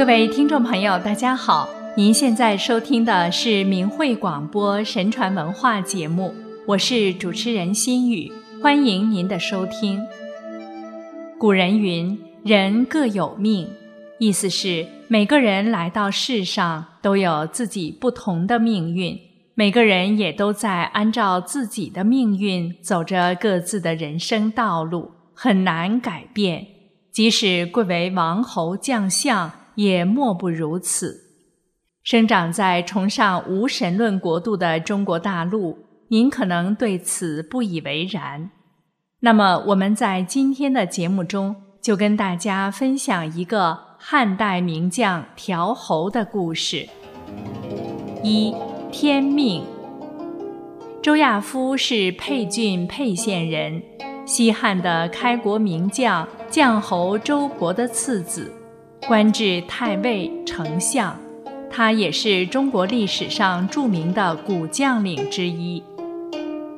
各位听众朋友，大家好！您现在收听的是明慧广播神传文化节目，我是主持人心雨，欢迎您的收听。古人云：“人各有命”，意思是每个人来到世上都有自己不同的命运，每个人也都在按照自己的命运走着各自的人生道路，很难改变。即使贵为王侯将相。也莫不如此。生长在崇尚无神论国度的中国大陆，您可能对此不以为然。那么，我们在今天的节目中就跟大家分享一个汉代名将调侯的故事。一天命。周亚夫是沛郡沛县人，西汉的开国名将将侯周勃的次子。官至太尉、丞相，他也是中国历史上著名的古将领之一。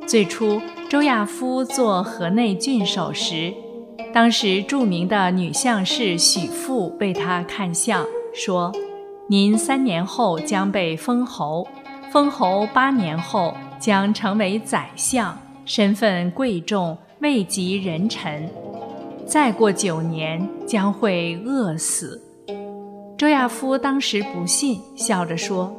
最初，周亚夫做河内郡守时，当时著名的女相士许父为他看相，说：“您三年后将被封侯，封侯八年后将成为宰相，身份贵重，位极人臣。”再过九年将会饿死。周亚夫当时不信，笑着说：“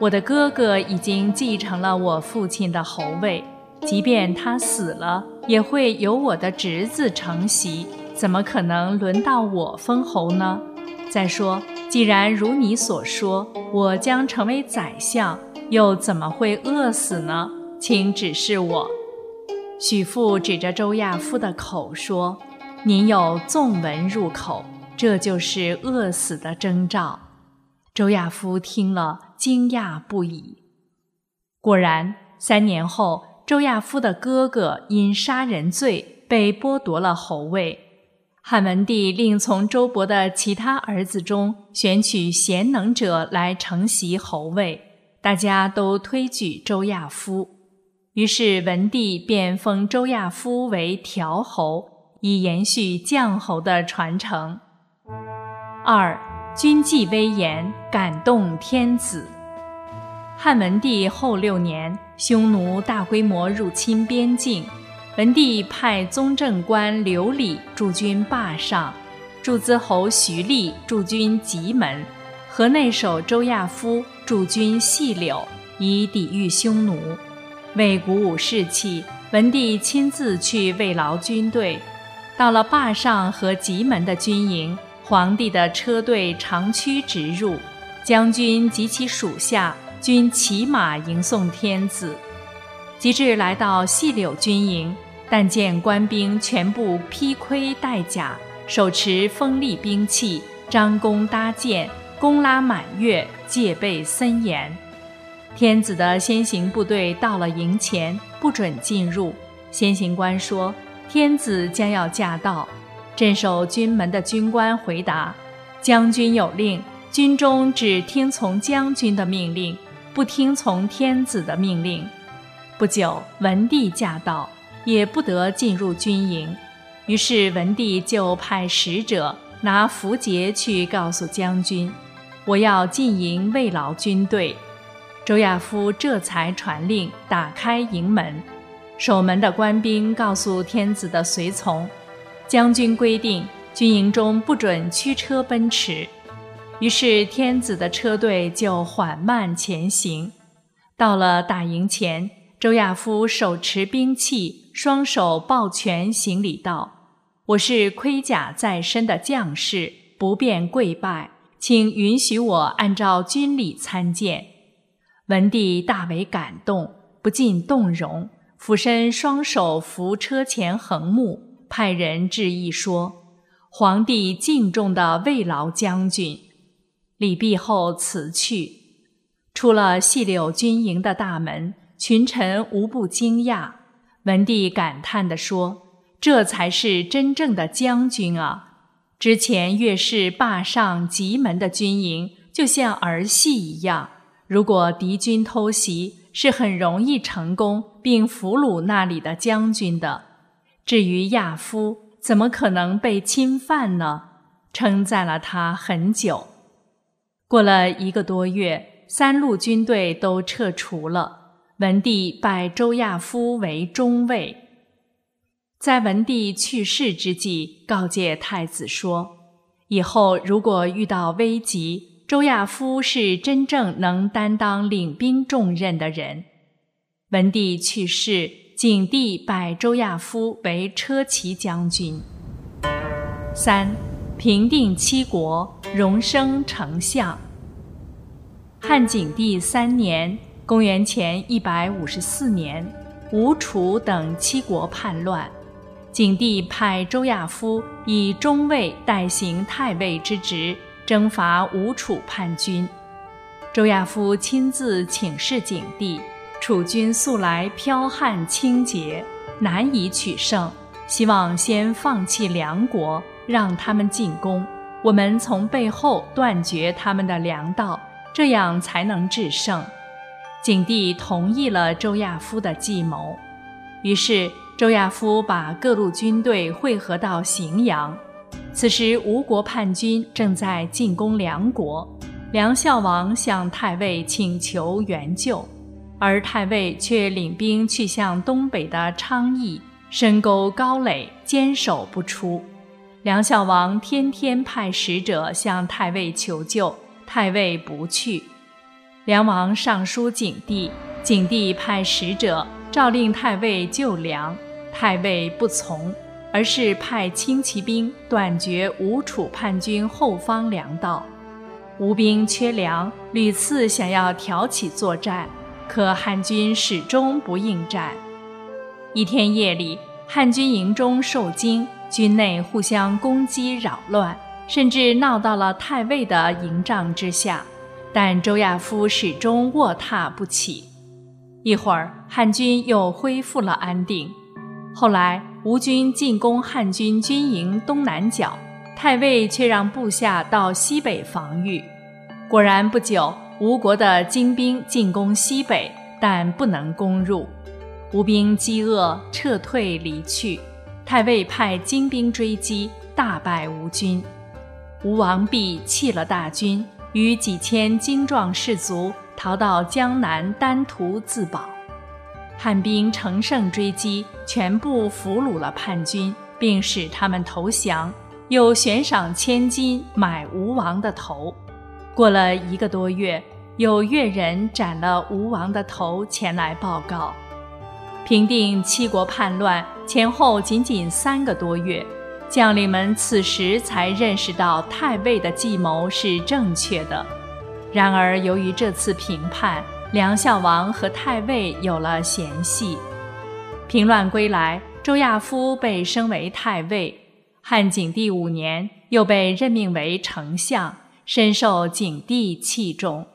我的哥哥已经继承了我父亲的侯位，即便他死了，也会由我的侄子承袭，怎么可能轮到我封侯呢？再说，既然如你所说，我将成为宰相，又怎么会饿死呢？请指示我。”许父指着周亚夫的口说。您有纵纹入口，这就是饿死的征兆。周亚夫听了，惊讶不已。果然，三年后，周亚夫的哥哥因杀人罪被剥夺了侯位。汉文帝另从周勃的其他儿子中选取贤能者来承袭侯位，大家都推举周亚夫，于是文帝便封周亚夫为调侯。以延续将侯的传承。二，军纪威严，感动天子。汉文帝后六年，匈奴大规模入侵边境，文帝派宗正官刘礼驻军霸上，祝资侯徐厉驻军棘门，河内守周亚夫驻军细柳，以抵御匈奴。为鼓舞士气，文帝亲自去慰劳军队。到了坝上和棘门的军营，皇帝的车队长驱直入，将军及其属下均骑马迎送天子。及至来到细柳军营，但见官兵全部披盔戴甲，手持锋利兵器，张弓搭箭，弓拉满月，戒备森严。天子的先行部队到了营前，不准进入。先行官说。天子将要驾到，镇守军门的军官回答：“将军有令，军中只听从将军的命令，不听从天子的命令。”不久，文帝驾到，也不得进入军营。于是文帝就派使者拿符节去告诉将军：“我要进营慰劳军队。”周亚夫这才传令，打开营门。守门的官兵告诉天子的随从：“将军规定，军营中不准驱车奔驰。”于是天子的车队就缓慢前行。到了大营前，周亚夫手持兵器，双手抱拳行礼道：“我是盔甲在身的将士，不便跪拜，请允许我按照军礼参见。”文帝大为感动，不禁动容。俯身双手扶车前横木，派人致意说：“皇帝敬重的慰劳将军。”礼毕后辞去，出了细柳军营的大门，群臣无不惊讶。文帝感叹地说：“这才是真正的将军啊！之前越是霸上棘门的军营，就像儿戏一样。如果敌军偷袭，是很容易成功并俘虏那里的将军的。至于亚夫，怎么可能被侵犯呢？称赞了他很久。过了一个多月，三路军队都撤除了，文帝拜周亚夫为中尉。在文帝去世之际，告诫太子说：“以后如果遇到危急，周亚夫是真正能担当领兵重任的人。”文帝去世，景帝拜周亚夫为车骑将军。三。平定七国，荣升丞相。汉景帝三年（公元前一百五十四年），吴楚等七国叛乱，景帝派周亚夫以中尉代行太尉之职，征伐吴楚叛军。周亚夫亲自请示景帝：楚军素来剽悍轻节，难以取胜，希望先放弃梁国。让他们进攻，我们从背后断绝他们的粮道，这样才能制胜。景帝同意了周亚夫的计谋，于是周亚夫把各路军队汇合到荥阳。此时吴国叛军正在进攻梁国，梁孝王向太尉请求援救，而太尉却领兵去向东北的昌邑，深沟高垒，坚守不出。梁孝王天天派使者向太尉求救，太尉不去。梁王上书景帝，景帝派使者诏令太尉救梁，太尉不从，而是派轻骑兵断绝吴楚叛军后方粮道。吴兵缺粮，屡次想要挑起作战，可汉军始终不应战。一天夜里，汉军营中受惊。军内互相攻击扰乱，甚至闹到了太尉的营帐之下，但周亚夫始终卧榻不起。一会儿，汉军又恢复了安定。后来，吴军进攻汉军军营东南角，太尉却让部下到西北防御。果然，不久，吴国的精兵进攻西北，但不能攻入。吴兵饥饿，撤退离去。太尉派精兵追击，大败吴军。吴王毕弃了大军，与几千精壮士卒逃到江南丹徒自保。汉兵乘胜追击，全部俘虏了叛军，并使他们投降，又悬赏千金买吴王的头。过了一个多月，有越人斩了吴王的头前来报告。平定七国叛乱前后仅仅三个多月，将领们此时才认识到太尉的计谋是正确的。然而，由于这次平叛，梁孝王和太尉有了嫌隙。平乱归来，周亚夫被升为太尉，汉景帝五年又被任命为丞相，深受景帝器重。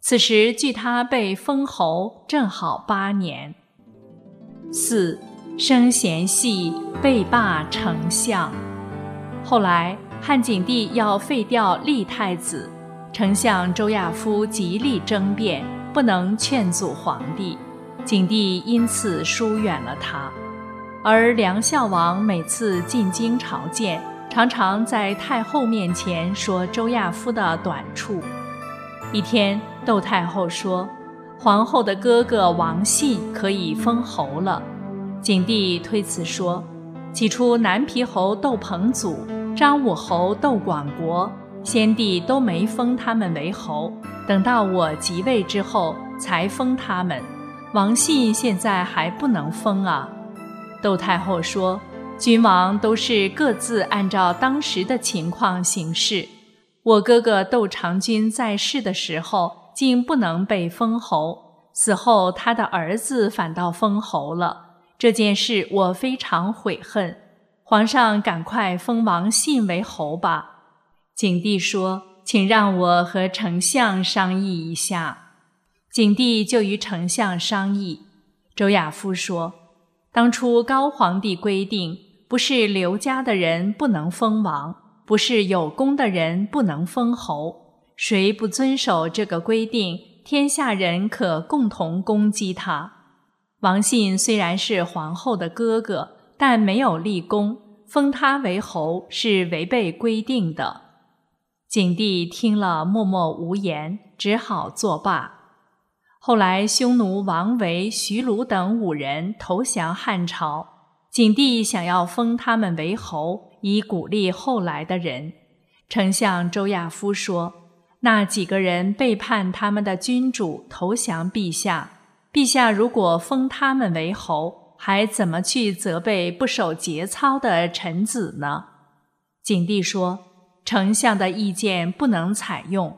此时距他被封侯正好八年。四生贤系，被罢丞相。后来汉景帝要废掉立太子，丞相周亚夫极力争辩，不能劝阻皇帝，景帝因此疏远了他。而梁孝王每次进京朝见，常常在太后面前说周亚夫的短处。一天，窦太后说。皇后的哥哥王信可以封侯了，景帝推辞说：“起初南皮侯窦彭祖、张武侯窦广国，先帝都没封他们为侯，等到我即位之后才封他们。王信现在还不能封啊。”窦太后说：“君王都是各自按照当时的情况行事，我哥哥窦长君在世的时候。”竟不能被封侯，死后他的儿子反倒封侯了。这件事我非常悔恨。皇上赶快封王信为侯吧。景帝说：“请让我和丞相商议一下。”景帝就与丞相商议。周亚夫说：“当初高皇帝规定，不是刘家的人不能封王，不是有功的人不能封侯。”谁不遵守这个规定，天下人可共同攻击他。王信虽然是皇后的哥哥，但没有立功，封他为侯是违背规定的。景帝听了，默默无言，只好作罢。后来，匈奴王维、徐卢等五人投降汉朝，景帝想要封他们为侯，以鼓励后来的人。丞相周亚夫说：“那几个人背叛他们的君主，投降陛下。陛下如果封他们为侯，还怎么去责备不守节操的臣子呢？”景帝说。丞相的意见不能采用，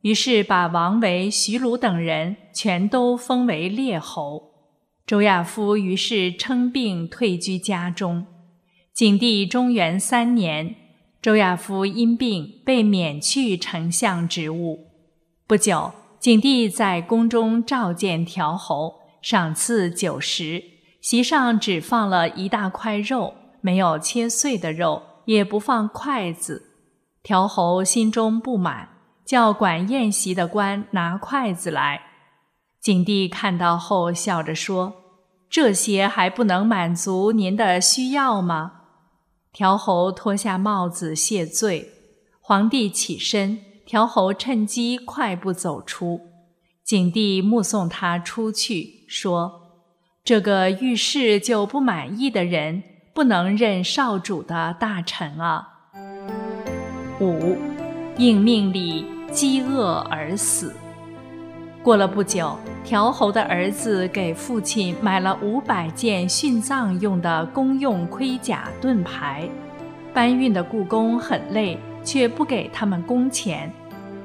于是把王维、徐鲁等人全都封为列侯。周亚夫于是称病退居家中。景帝中元三年，周亚夫因病被免去丞相职务。不久，景帝在宫中召见条侯，赏赐酒食，席上只放了一大块肉，没有切碎的肉，也不放筷子。条侯心中不满，叫管宴席的官拿筷子来。景帝看到后，笑着说：“这些还不能满足您的需要吗？”条侯脱下帽子谢罪。皇帝起身，条侯趁机快步走出。景帝目送他出去，说：“这个遇事就不满意的人，不能任少主的大臣啊。”五，应命里饥饿而死。过了不久，条侯的儿子给父亲买了五百件殉葬用的公用盔甲盾牌。搬运的故宫很累，却不给他们工钱。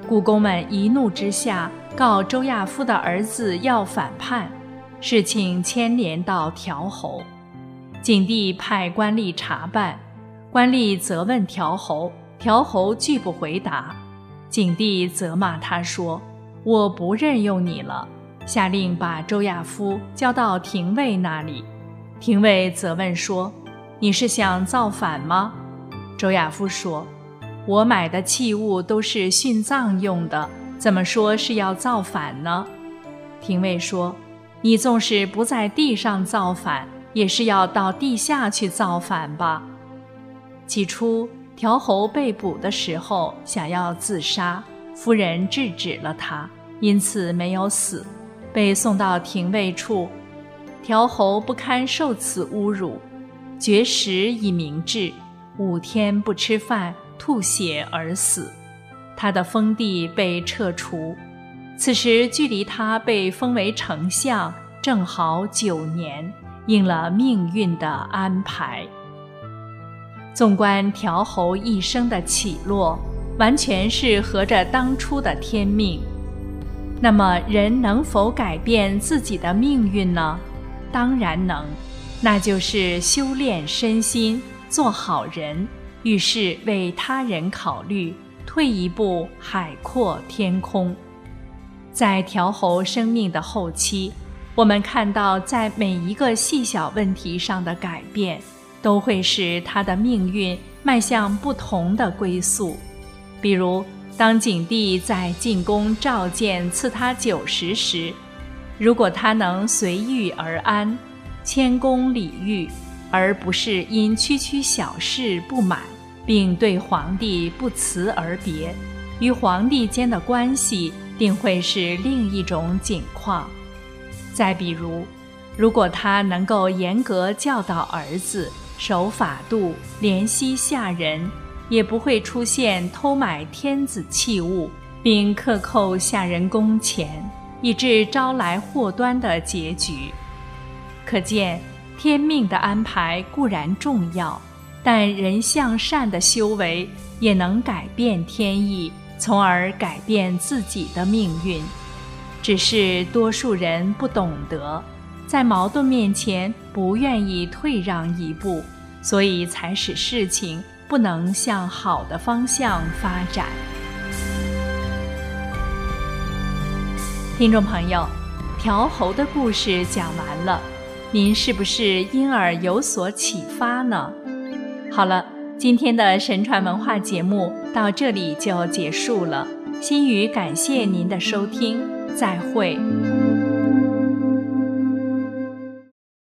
故宫们一怒之下，告周亚夫的儿子要反叛，事情牵连到条侯。景帝派官吏查办，官吏责问条侯。条侯拒不回答，景帝责骂他说：“我不任用你了。”下令把周亚夫交到廷尉那里。廷尉责问说：“你是想造反吗？”周亚夫说：“我买的器物都是殉葬用的，怎么说是要造反呢？”廷尉说：“你纵使不在地上造反，也是要到地下去造反吧？”起初。条侯被捕的时候想要自杀，夫人制止了他，因此没有死，被送到廷尉处。条侯不堪受此侮辱，绝食以明志，五天不吃饭，吐血而死。他的封地被撤除。此时距离他被封为丞相正好九年，应了命运的安排。纵观条侯一生的起落，完全是合着当初的天命。那么，人能否改变自己的命运呢？当然能，那就是修炼身心，做好人，遇事为他人考虑，退一步海阔天空。在调侯生命的后期，我们看到在每一个细小问题上的改变。都会使他的命运迈向不同的归宿。比如，当景帝在进宫召见赐他酒食时，如果他能随遇而安，谦恭礼遇，而不是因区区小事不满，并对皇帝不辞而别，与皇帝间的关系定会是另一种景况。再比如，如果他能够严格教导儿子，守法度，怜惜下人，也不会出现偷买天子器物，并克扣下人工钱，以致招来祸端的结局。可见，天命的安排固然重要，但人向善的修为也能改变天意，从而改变自己的命运。只是多数人不懂得。在矛盾面前不愿意退让一步，所以才使事情不能向好的方向发展。听众朋友，条侯的故事讲完了，您是不是因而有所启发呢？好了，今天的神传文化节目到这里就结束了。心语感谢您的收听，再会。